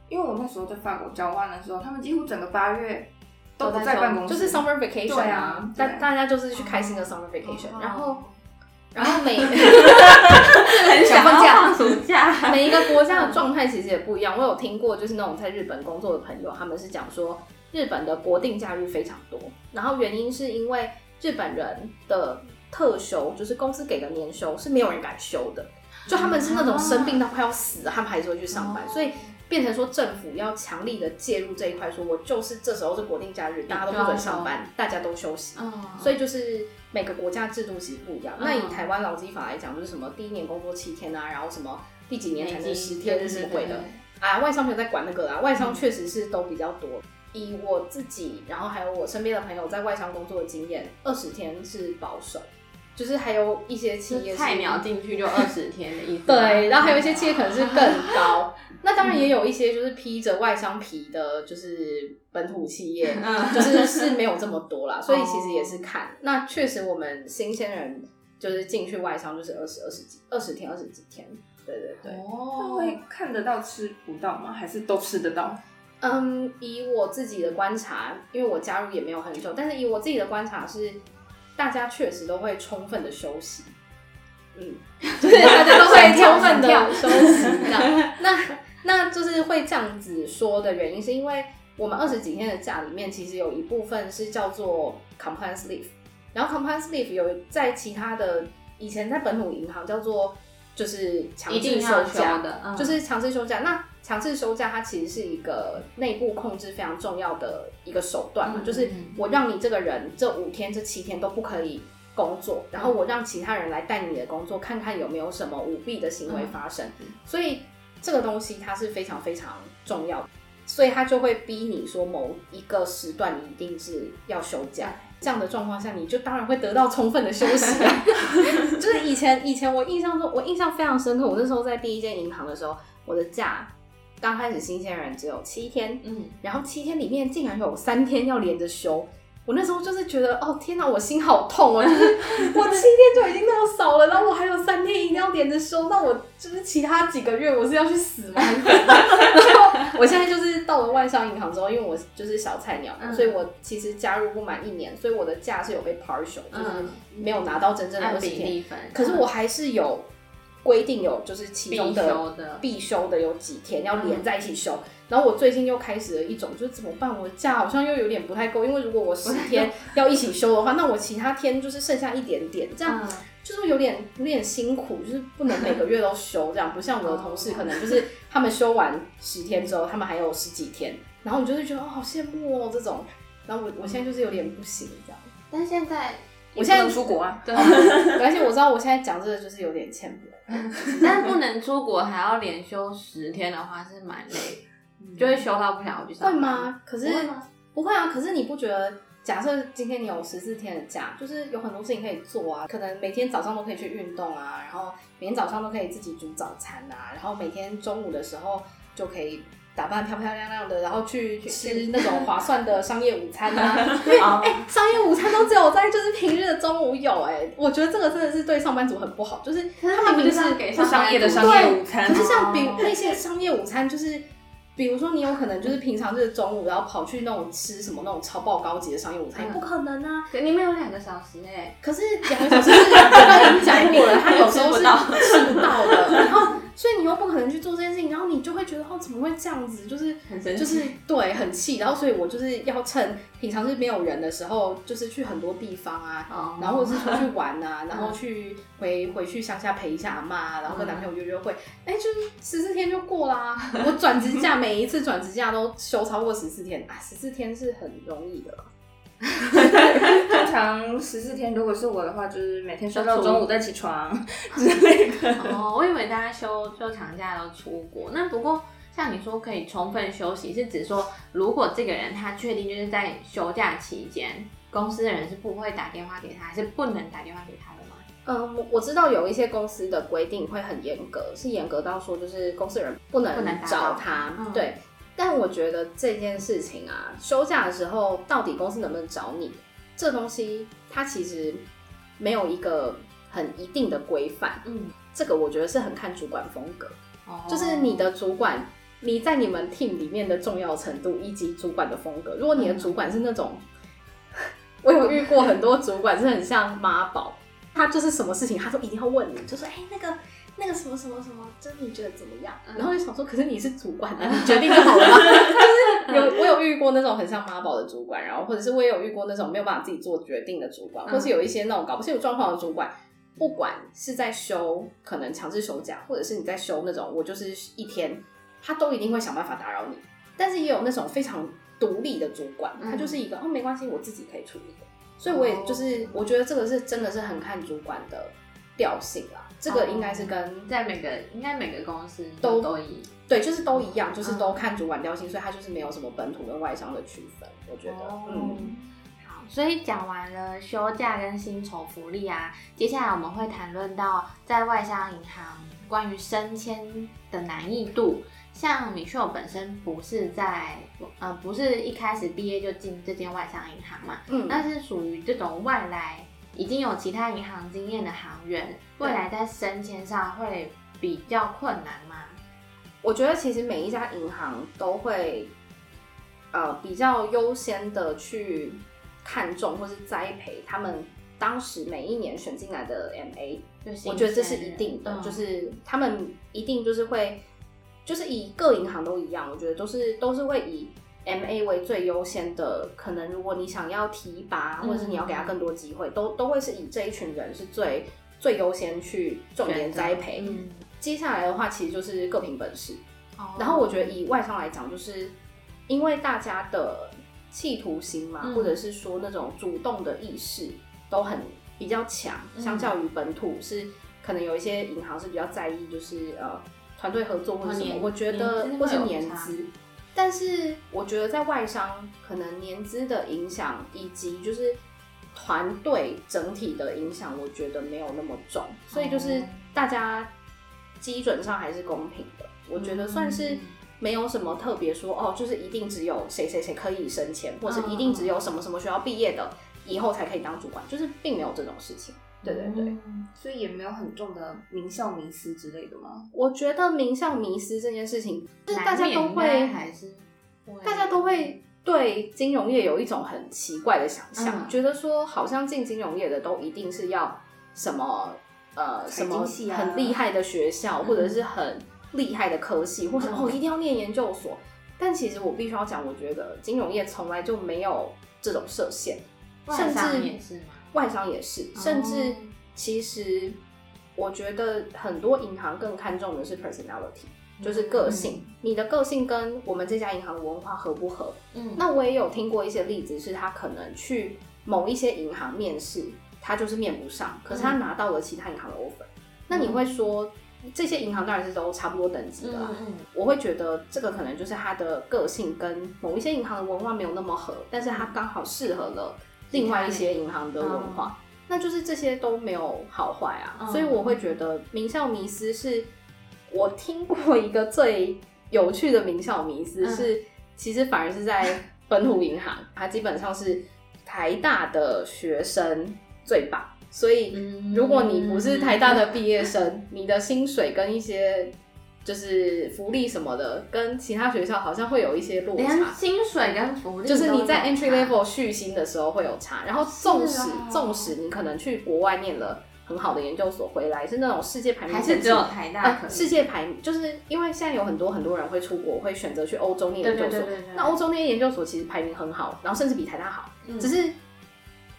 Speaker 1: 因为我那时候在法国交换的时候，他们几乎整个八月都不
Speaker 3: 在
Speaker 1: 办公室，
Speaker 4: 就是 summer vacation
Speaker 1: 对
Speaker 4: 啊
Speaker 1: 啊，
Speaker 4: 大、
Speaker 1: 对。
Speaker 4: 大家就是去开心的 summer vacation，、
Speaker 3: 哦。
Speaker 4: 然后 然后每
Speaker 3: 很
Speaker 4: 想放假
Speaker 3: 放暑假，
Speaker 4: 每一个国家的状态其实也不一样。我有听过，就是那种在日本工作的朋友，他们是讲说日本的国定假日非常多，然后原因是因为日本人的特休，就是公司给的年休是没有人敢休的，就他们是那种生病到快要死，他们还是会去上班，
Speaker 3: 哦。
Speaker 4: 所以。变成说政府要强力的介入这一块，说我就是这时候是国定假日，大家都不准上班，大家都休息。
Speaker 3: 嗯，
Speaker 4: 所以就是每个国家制度其实不一样。那以
Speaker 3: 嗯
Speaker 4: 台湾劳基法来讲，就是什么第一年工作七天啊，然后什么第几年才能十天
Speaker 3: 对
Speaker 4: 什么鬼的啊，外商没有在管那个啊，外商确实是都比较多。以我自己，然后还有我身边的朋友在外商工作的经验，二十天是保守，就是还有一些企业
Speaker 3: 就是菜鸟进去就二十天的意思吗。
Speaker 4: 对，然后还有一些企业可能是更高。那当然也有一些就是披着外商皮的，就是本土企业，
Speaker 3: 嗯
Speaker 4: 就是是没有这么多啦。所以其实也是看。那确实我们新鲜人就是进去外商就是二十二十几二十天二十几天。对对对。
Speaker 1: 那
Speaker 3: 哦，
Speaker 1: 会看得到吃不到吗？还是都吃得到？
Speaker 4: 嗯，以我自己的观察，因为我加入也没有很久，但是以我自己的观察是，大家确实都会充分的休息。嗯，就是大家都会 充分的休息那。那那就是会这样子说的原因，是因为我们二十几天的假里面，其实有一部分是叫做 compliance leave，然后 compliance leave 有在其他的以前在本土银行叫做就是强制休假
Speaker 3: 的嗯
Speaker 4: 就是强制休假。那强制休假它其实是一个内部控制非常重要的一个手段嘛，
Speaker 3: 嗯
Speaker 4: 就是
Speaker 3: 嗯
Speaker 4: 我让你这个人这五天这七天都不可以。工作，然后我让其他人来带你的工作，看看有没有什么舞弊的行为发生。所以这个东西它是非常非常重要的。所以他就会逼你说某一个时段你一定是要休假。这样的状况下，你就当然会得到充分的休息啊。就是以前以前我印象中，我印象非常深刻。我那时候在第一间银行的时候，我的假刚开始新鲜人只有七天，嗯，然后七天里面竟然有三天要连着休。我那时候就是觉得，哦天哪，我心好痛哦！就是 我七天就已经那么少了，然后我还有三天一定要连着休，那我就是其他几个月我是要去死吗？然后我现在就是到了外商银行之后，因为我就是小菜鸟，所以我其实加入不满一年，所以我的假是有被 partial，就是没有拿到真正的二十天。可是我还是有规定有，就是其中的必修的有几天要连在一起修。然后我最近又开始了一种，就是怎么办？我的假好像又有点不太够，因为如果我十天要一起休的话，那我其他天就是剩下一点点，这样就是有点有点辛苦，就是不能每个月都休，这样不像我的同事，可能就是他们休完十天之后，他们还有十几天，然后我就会觉得哦，好羡慕哦这种。然后我我现在就是有点不行这样。
Speaker 3: 但现在
Speaker 1: 我现在出国啊，
Speaker 4: 对，而且我知道我现在讲这个就是有点欠不
Speaker 3: 但不能出国还要连休十天的话是蛮累。就会休到不想去上
Speaker 4: 会吗？可是不会啊。可是你不觉得，假设今天你有十四天的假，就是有很多事情可以做啊。可能每天早上都可以去运动啊，然后每天早上都可以自己煮早餐啊，然后每天中午的时候就可以打扮漂漂亮亮的，然后去吃那种划算的商业午餐啊。哎，商业午餐都只有在就是平日的中午有哎，我觉得这个真的是对上班族很不好，就是他们就是
Speaker 3: 给
Speaker 1: 商业的商业午餐，
Speaker 4: 可是像比那些商业午餐就是。比如说，你有可能就是平常就是中午，然后跑去那种吃什么那种超爆高级的商业午餐，也不可能啊！
Speaker 3: 你们有两个小时哎，
Speaker 4: 可是两个小时是刚刚已经讲过了，他有时候是吃不到的，然后。所以你又不可能去做这件事情，然后你就会觉得哦，怎么会这样子？就是很就是对，很气。然后所以我就是要趁平常是没有人的时候，就是去很多地方啊，然后或者是出去玩啊，然后去回回去乡下陪一下阿妈，然后跟男朋友约约会。哎，就是十四天就过啦。我转职假 每一次转职假都休超过十四天啊，十四天是很容易的。
Speaker 1: 通常十四天，如果是我的话，就是每天睡到中午再起床 之类的。
Speaker 3: 哦，我以为大家休休长假都出国。那不过像你说可以充分休息，是指说如果这个人他确定就是在休假期间，公司的人是不会打电话给他，还是不能打电话给他的吗？
Speaker 4: 嗯，我我知道有一些公司的规定会很严格，是严格到说就是公司人不能找他。对。但我觉得这件事情啊，休假的时候到底公司能不能找你，这东西它其实没有一个很一定的规范。嗯，这个我觉得是很看主管风格，就是你的主管你在你们 team 里面的重要程度以及主管的风格。如果你的主管是那种，我有遇过很多主管是很像妈宝，他就是什么事情他都一定要问你，就说哎那个。那个什么什么什么，真你觉得怎么样？然后就想说，可是你是主管啊，你决定就好了。就是有我有遇过那种很像妈宝的主管，然后或者是我也有遇过那种没有办法自己做决定的主管，或是有一些那种搞不清楚状况的主管，不管是在休可能强制休假，或者是你在休那种我就是一天，他都一定会想办法打扰你。但是也有那种非常独立的主管，他就是一个哦没关系，我自己可以处理的。所以我也就是我觉得这个是真的是很看主管的调性啦。这个应该是跟
Speaker 3: 在每个应该每个公司都都一
Speaker 4: 对，就是都一样，就是都看主管调性，所以它就是没有什么本土跟外商的区分。我觉得，嗯，
Speaker 3: 好，所以讲完了休假跟薪酬福利啊，接下来我们会谈论到在外商银行关于升迁的难易度。像米秀本身不是在呃不是一开始毕业就进这间外商银行嘛，嗯，那是属于这种外来。已经有其他银行经验的行员，未来在升迁上会比较困难吗？
Speaker 4: 我觉得其实每一家银行都会，呃，比较优先的去看重或是栽培他们当时每一年选进来的 MA。我觉得这是一定的，就是他们一定就是会，就是以各银行都一样，我觉得都是都是会以。M A 为最优先的，可能如果你想要提拔，或者是你要给他更多机会，都都会是以这一群人是最最优先去重点栽培。接下来的话，其实就是各凭本事。然后我觉得以外商来讲，就是因为大家的企图心嘛，或者是说那种主动的意识都很比较强，相较于本土是可能有一些银行是比较在意，就是呃团队合作或者什么，我觉得或是年资。但是我觉得在外商，可能年资的影响以及就是团队整体的影响，我觉得没有那么重，所以就是大家基准上还是公平的。我觉得算是没有什么特别说哦，就是一定只有谁谁谁可以升迁，或是一定只有什么什么学校毕业的以后才可以当主管，就是并没有这种事情。对对对，
Speaker 1: 所以也没有很重的名校迷思之类的吗？
Speaker 4: 我觉得名校迷思这件事情，就是大家都会
Speaker 3: 还是
Speaker 4: 大家都会对金融业有一种很奇怪的想象，
Speaker 1: 嗯
Speaker 4: 觉得说好像进金融业的都一定是要什么呃
Speaker 1: 财
Speaker 4: 什么很厉害的学校，或者是很厉害的科系，或者
Speaker 1: 嗯
Speaker 4: 哦一定要念研究所。但其实我必须要讲，我觉得金融业从来就没有这种设限，甚至
Speaker 3: 也是吗？
Speaker 4: 外商也是，甚至
Speaker 3: 哦
Speaker 4: 其实我觉得很多银行更看重的是 personality，就是个性。你的个性跟我们这家银行的文化合不合？
Speaker 3: 嗯，
Speaker 4: 那我也有听过一些例子，是他可能去某一些银行面试，他就是面不上，可是他拿到了其他银行的 offer。那你会说，这些银行当然是都差不多等级的啦。我会觉得这个可能就是他的个性跟某一些银行的文化没有那么合，但是他刚好适合了另外一些银行的文化，那就是这些都没有好坏啊。
Speaker 3: 嗯
Speaker 4: 所以我会觉得名校迷思是我听过一个最有趣的名校迷思
Speaker 3: 嗯
Speaker 4: 是，其实反而是在本土银行，它基本上是台大的学生最棒，所以。
Speaker 3: 嗯
Speaker 4: 如果你不是台大的毕业生，你的薪水跟一些就是福利什么的，跟其他学校好像会有一些落
Speaker 3: 连
Speaker 4: 差。
Speaker 3: 薪水跟福利
Speaker 4: 就是你在 entry level 续薪的时候会有差，然后纵使纵使你可能去国外念了很好的研究所回来，是那种世界排名前几。
Speaker 3: 还是只有台大
Speaker 4: 呃世界排名，就是因为现在有很多很多人会出国，会选择去欧洲念研究所。那欧洲那些研究所其实排名很好，然后甚至比台大好，
Speaker 3: 嗯。
Speaker 4: 只是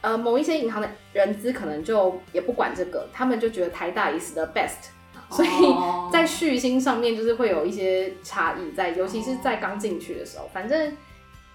Speaker 4: 呃某一些银行的人资可能就也不管这个，他们就觉得台大 is the best，所以
Speaker 3: 哦
Speaker 4: 在续薪上面就是会有一些差异在，尤其是在刚进去的时候，反正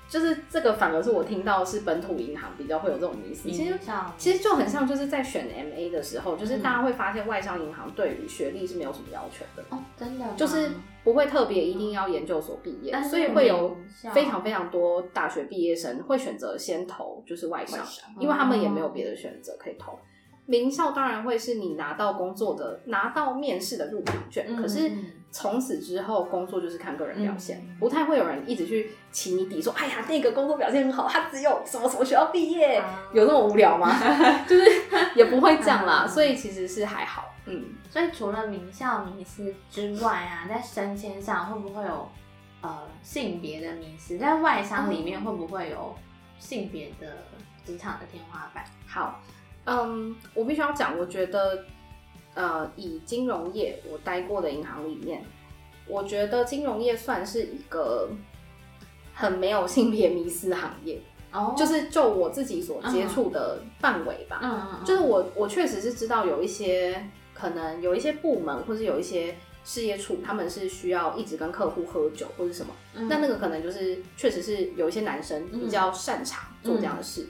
Speaker 4: 就是这个反而是我听到是本土银行比较会有这种迷思，其实其实就很像就是在选 MA 的时候，就是
Speaker 3: 嗯
Speaker 4: 大家会发现外商银行对于学历是没有什么要求的。
Speaker 3: 哦，真的
Speaker 4: 就是不会特别一定要研究所毕业所以会有非常非常多大学毕业生会选择先投就是外商
Speaker 1: 外商，
Speaker 4: 因为他们也没有别的选择可以投。名校当然会是你拿到工作的拿到面试的入场券，
Speaker 3: 嗯
Speaker 4: 可是
Speaker 3: 嗯
Speaker 4: 从此之后工作就是看个人表现，
Speaker 3: 嗯
Speaker 4: 不太会有人一直去起你底说，哎呀那个工作表现很好，他只有什么什么学校毕业，
Speaker 3: 啊
Speaker 4: 有那么无聊吗？就是也不会这样啦，
Speaker 3: 嗯
Speaker 4: 所以其实是还好，嗯。
Speaker 3: 所以除了名校迷思之外啊，在升迁上会不会有呃性别的迷思？在外商里面会不会有性别的职场的天花板？
Speaker 4: 好，嗯，我必须要讲，我觉得，呃，以金融业我待过的银行里面，我觉得金融业算是一个很没有性别迷思的行业，
Speaker 3: 哦
Speaker 4: 就是就我自己所接触的范围吧，
Speaker 3: 嗯嗯，
Speaker 4: 就是我我确实是知道有一些可能有一些部门或是有一些事业处，他们是需要一直跟客户喝酒或者什么。
Speaker 3: 嗯。
Speaker 4: 那那个可能就是确实是有一些男生比较擅长做这样的事，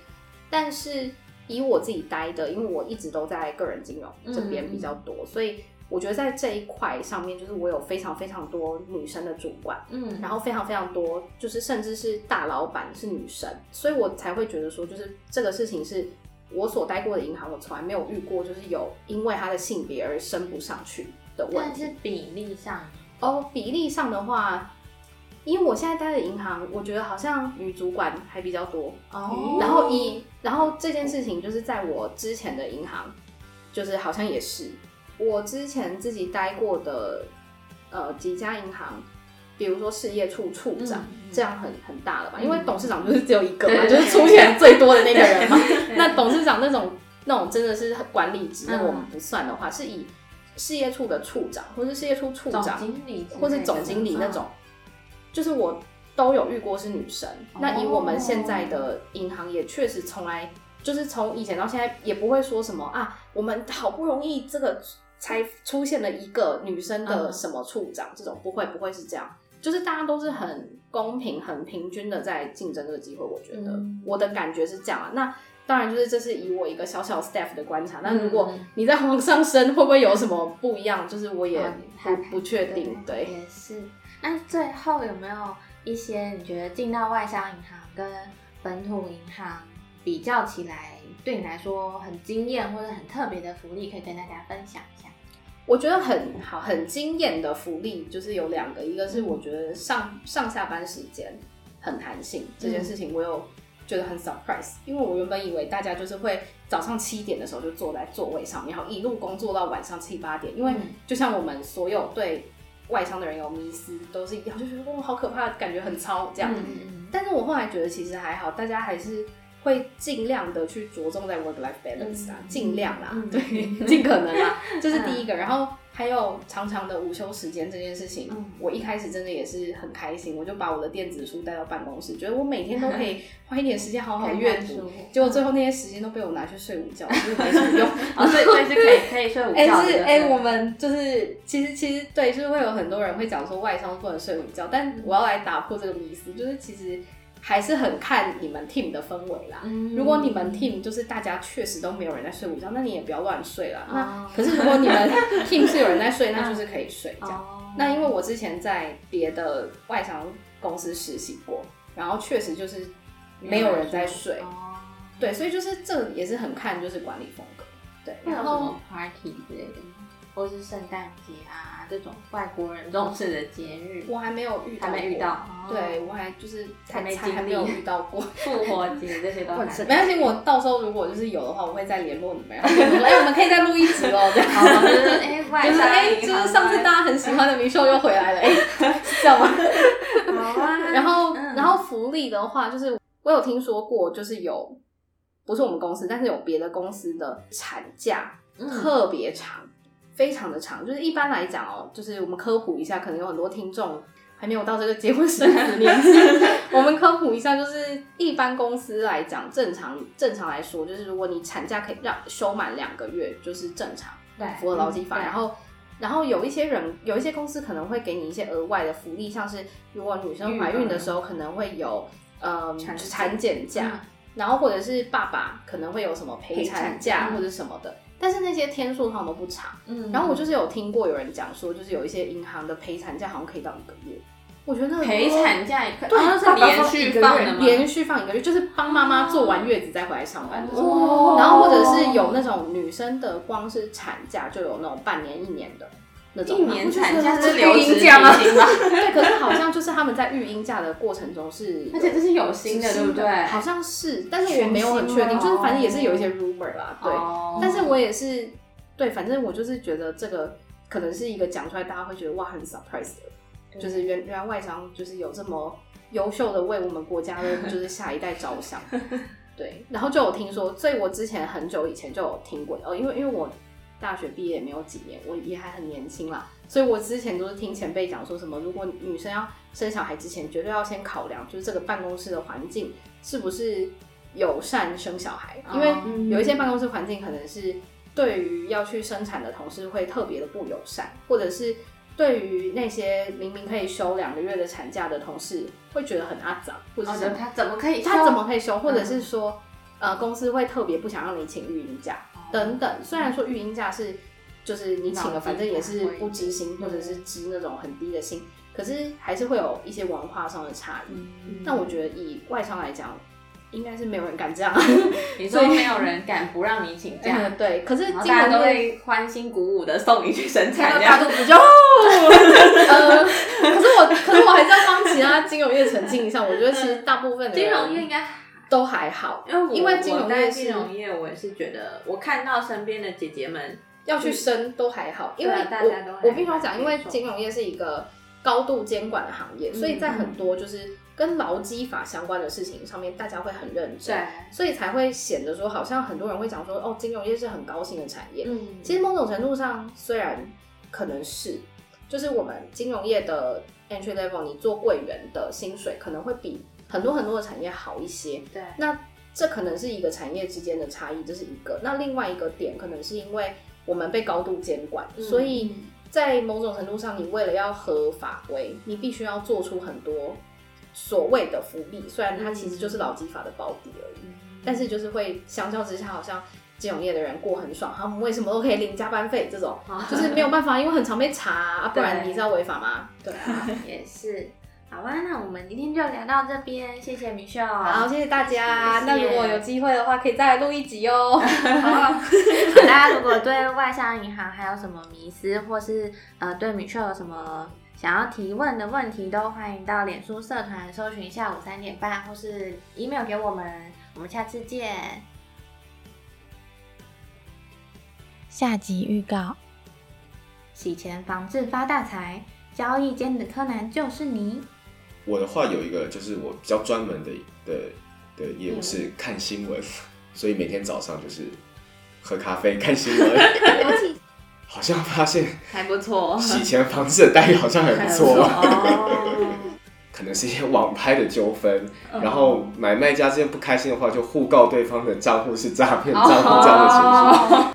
Speaker 4: 但是以我自己待的，因为我一直都在个人金融这边比较多，所以我觉得在这一块上面，就是我有非常非常多女生的主管，
Speaker 3: 嗯，
Speaker 4: 然后非常非常多，就是甚至是大老板是女生，所以我才会觉得说，就是这个事情是我所待过的银行，我从来没有遇过，就是有因为他的性别而升不上去的问题
Speaker 3: 但是。比例上，
Speaker 4: 哦，比例上的话，因为我现在待的银行，我觉得好像女主管还比较多。
Speaker 3: 哦。
Speaker 4: 然后以然后这件事情就是在我之前的银行，就是好像也是。我之前自己待过的呃几家银行，比如说事业处处长，
Speaker 3: 嗯嗯。
Speaker 4: 这样很很大了吧？
Speaker 3: 嗯。
Speaker 4: 因为董事长就是只有一个嘛，
Speaker 3: 对
Speaker 4: 就是出钱最多的那个人嘛。那董事长那种那种真的是管理职，那个我们
Speaker 3: 嗯
Speaker 4: 不算的话，是以事业处的处长或是事业处处
Speaker 3: 总
Speaker 4: 长
Speaker 3: 经理
Speaker 4: 或是总经理那种，就是我都有遇过是女生。
Speaker 3: 哦
Speaker 4: 那以我们现在的银行也确实从来就是从以前到现在也不会说什么啊，我们好不容易这个才出现了一个女生的
Speaker 3: 嗯
Speaker 4: 什么处长，这种不会不会是这样。就是大家都是很公平、很平均的在竞争这个机会，我觉得、
Speaker 3: 嗯
Speaker 4: 我的感觉是这样啊。那当然，就是这是以我一个小小 staff 的观察。那如果
Speaker 3: 嗯
Speaker 4: 你在往上升，会不会有什么不一样？就是我也
Speaker 3: 哦
Speaker 4: 不不确定。对，
Speaker 3: 也是。那最后有没有一些你觉得进到外商银行跟本土银行比较起来，对你来说很惊艳或者很特别的福利，可以跟大家分享一下。
Speaker 4: 我觉得很好，很惊艳的福利就是有两个，一个是我觉得上上下班时间很弹性这件事情，我有觉得很 surprise，因为我原本以为大家就是会早上七点的时候就坐在座位上面，然后一路工作到晚上七八点，因为就像我们所有对外商的人有迷思，都是一样，就觉得哇好可怕，感觉很超这样。但是我后来觉得其实还好，大家还是。会尽量的去着重在 work life balance 啊，尽量啦，对，尽可能啦，这是第一个。然后还有长长的午休时间这件事情，我一开始真的也是很开心，我就把我的电子书带到办公室，觉得我每天都可以 花一点时间好好阅读。结果最后那些时间都被我拿去睡午觉，就是没什么用。
Speaker 3: 啊，所以所以是可以可以睡午觉。哎，
Speaker 4: 是哎，我们就是其实其实对，就是会有很多人会讲说外商不能睡午觉，但我要来打破这个迷思，就是其实。还是很看你们 team 的氛围啦。如果你们 team 就是大家确实都没有人在睡午觉，那你也不要乱睡了。那可是如果你们 team 是有人在睡，那就是可以睡这样。那因为我之前在别的外商公司实习过，然后确实就是没有人在睡。对，所以就是这也是很看就是管理风格。对，
Speaker 3: 然后 party 之类的。或是圣诞节啊，这种外国人重视的节日，
Speaker 4: 我还没有遇到，
Speaker 3: 还没遇到。
Speaker 4: 对我还就是
Speaker 3: 还没
Speaker 4: 还没有遇到过
Speaker 3: 复活节这些都 没
Speaker 4: 关系，我到时候如果就是有的话，我会再联络你们，说，哎，我们可以再录一集哦，这样。
Speaker 3: 就是哎，
Speaker 4: 就是哎，就是上次大家很喜欢的明秀又回来了，哎，这样吗？
Speaker 3: 好啊。
Speaker 4: 然后，然后福利的话，就是我有听说过，就是有不是我们公司，但是有别的公司的产假特别长。非常的长，就是一般来讲哦，就是我们科普一下，可能有很多听众还没有到这个结婚生子年纪。我们科普一下，就是一般公司来讲，正常正常来说，就是如果你产假可以让休满两个月，就是正常，
Speaker 3: 对，
Speaker 4: 符合劳基法。然后，然后有一些人，有一些公司可能会给你一些额外的福利，像是如果女生怀孕的时候可能会有呃产检假，然后或者是爸爸可能会有什么陪产假或者什么的。但是那些天数好像都不长，嗯，然后我就是有听过有人讲说，就是有一些银行的陪产假好像可以到一个月，我觉得
Speaker 3: 陪产假
Speaker 4: 对，
Speaker 3: 是连续放的吗？
Speaker 4: 连续放一个月，就是帮妈妈做完月子再回来上班的时候，然后或者是有那种女生的光是产假就有那种半年一年的。
Speaker 3: 一年产假
Speaker 4: 是
Speaker 3: 育
Speaker 4: 婴假吗？对，可是好像就是他们在育婴假的过程中是，
Speaker 3: 而且这是有薪的，对不对？
Speaker 4: 好像是，但是我没有很确定，就是反正也是有一些 rumor 啦，对。但是我也是，对，反正我就是觉得这个可能是一个讲出来大家会觉得哇很 surprise 的，就是原原来外商就是有这么优秀的为我们国家的就是下一代着想，对。然后就有听说，所以我之前很久以前就有听过哦，因为因为我。大学毕业没有几年，我也还很年轻啦，所以我之前都是听前辈讲说什么，如果女生要生小孩之前，绝对要先考量，就是这个办公室的环境是不是友善生小孩，因为有一些办公室环境可能是对于要去生产的同事会特别的不友善，或者是对于那些明明可以休两个月的产假的同事会觉得很阿杂，或者是
Speaker 3: 他怎么可以
Speaker 4: 他怎么可以休，或者是说呃公司会特别不想让你请育婴假。等等，虽然说育婴假是，就是你请了，反正也是不知薪，或者是支那种很低的薪，可是还是会有一些文化上的差异。但我觉得以外商来讲，应该是没有人敢这样。
Speaker 3: 你说没有人敢不让你请假？
Speaker 4: 对，可是
Speaker 3: 大家都会欢欣鼓舞的送你去生产。
Speaker 4: 大肚子就，呃，可是我，可是我还是要帮其他金融业澄清一下，我觉得其实大部分的
Speaker 3: 金融业应该。
Speaker 4: 都还好，
Speaker 3: 因为
Speaker 4: 因为金
Speaker 3: 融业金融业，我也是觉得，我看到身边的姐姐们
Speaker 4: 要去升都还好，因为我我必须要讲，因为金融业是一个高度监管的行业，所以在很多就是跟劳基法相关的事情上面，大家会很认真，所以才会显得说，好像很多人会讲说，哦，金融业是很高薪的产业。嗯，其实某种程度上，虽然可能是，就是我们金融业的 entry level，你做柜员的薪水可能会比。很多很多的产业好一些，
Speaker 3: 对，
Speaker 4: 那这可能是一个产业之间的差异，这是一个。那另外一个点，可能是因为我们被高度监管，所以在某种程度上，你为了要合法规，你必须要做出很多所谓的福利，虽然它其实就是劳基法的保底而已，但是就是会相较之下，好像金融业的人过很爽，他们为什么都可以领加班费？这种 就是没有办法，因为很常被查，啊不然你知道违法吗？对，
Speaker 3: 也是。好啊，那我们今天就聊到这边，谢谢米秀。
Speaker 4: 好，谢谢大家。
Speaker 3: 谢谢。
Speaker 4: 那如果有机会的话，可以再来录一集哦。
Speaker 3: 大家如果对外商银行还有什么迷思，或是呃对米秀有什么想要提问的问题，都欢迎到脸书社团搜寻下午三点半，或是 email 给我们。我们下次见。
Speaker 2: 下集预告：
Speaker 3: 洗钱防治发大财，交易间的柯南就是你。
Speaker 5: 我的话有一个，就是我比较专门的的的业务是看新闻，所以每天早上就是喝咖啡 看新闻。好像发现
Speaker 3: 还不错，
Speaker 5: 洗钱防治的待遇好像还不错。
Speaker 3: 哦，
Speaker 5: 可能是一些网拍的纠纷，
Speaker 3: 嗯
Speaker 5: 然后买卖家之间不开心的话，就互告对方的账户是诈骗账户这样的情形。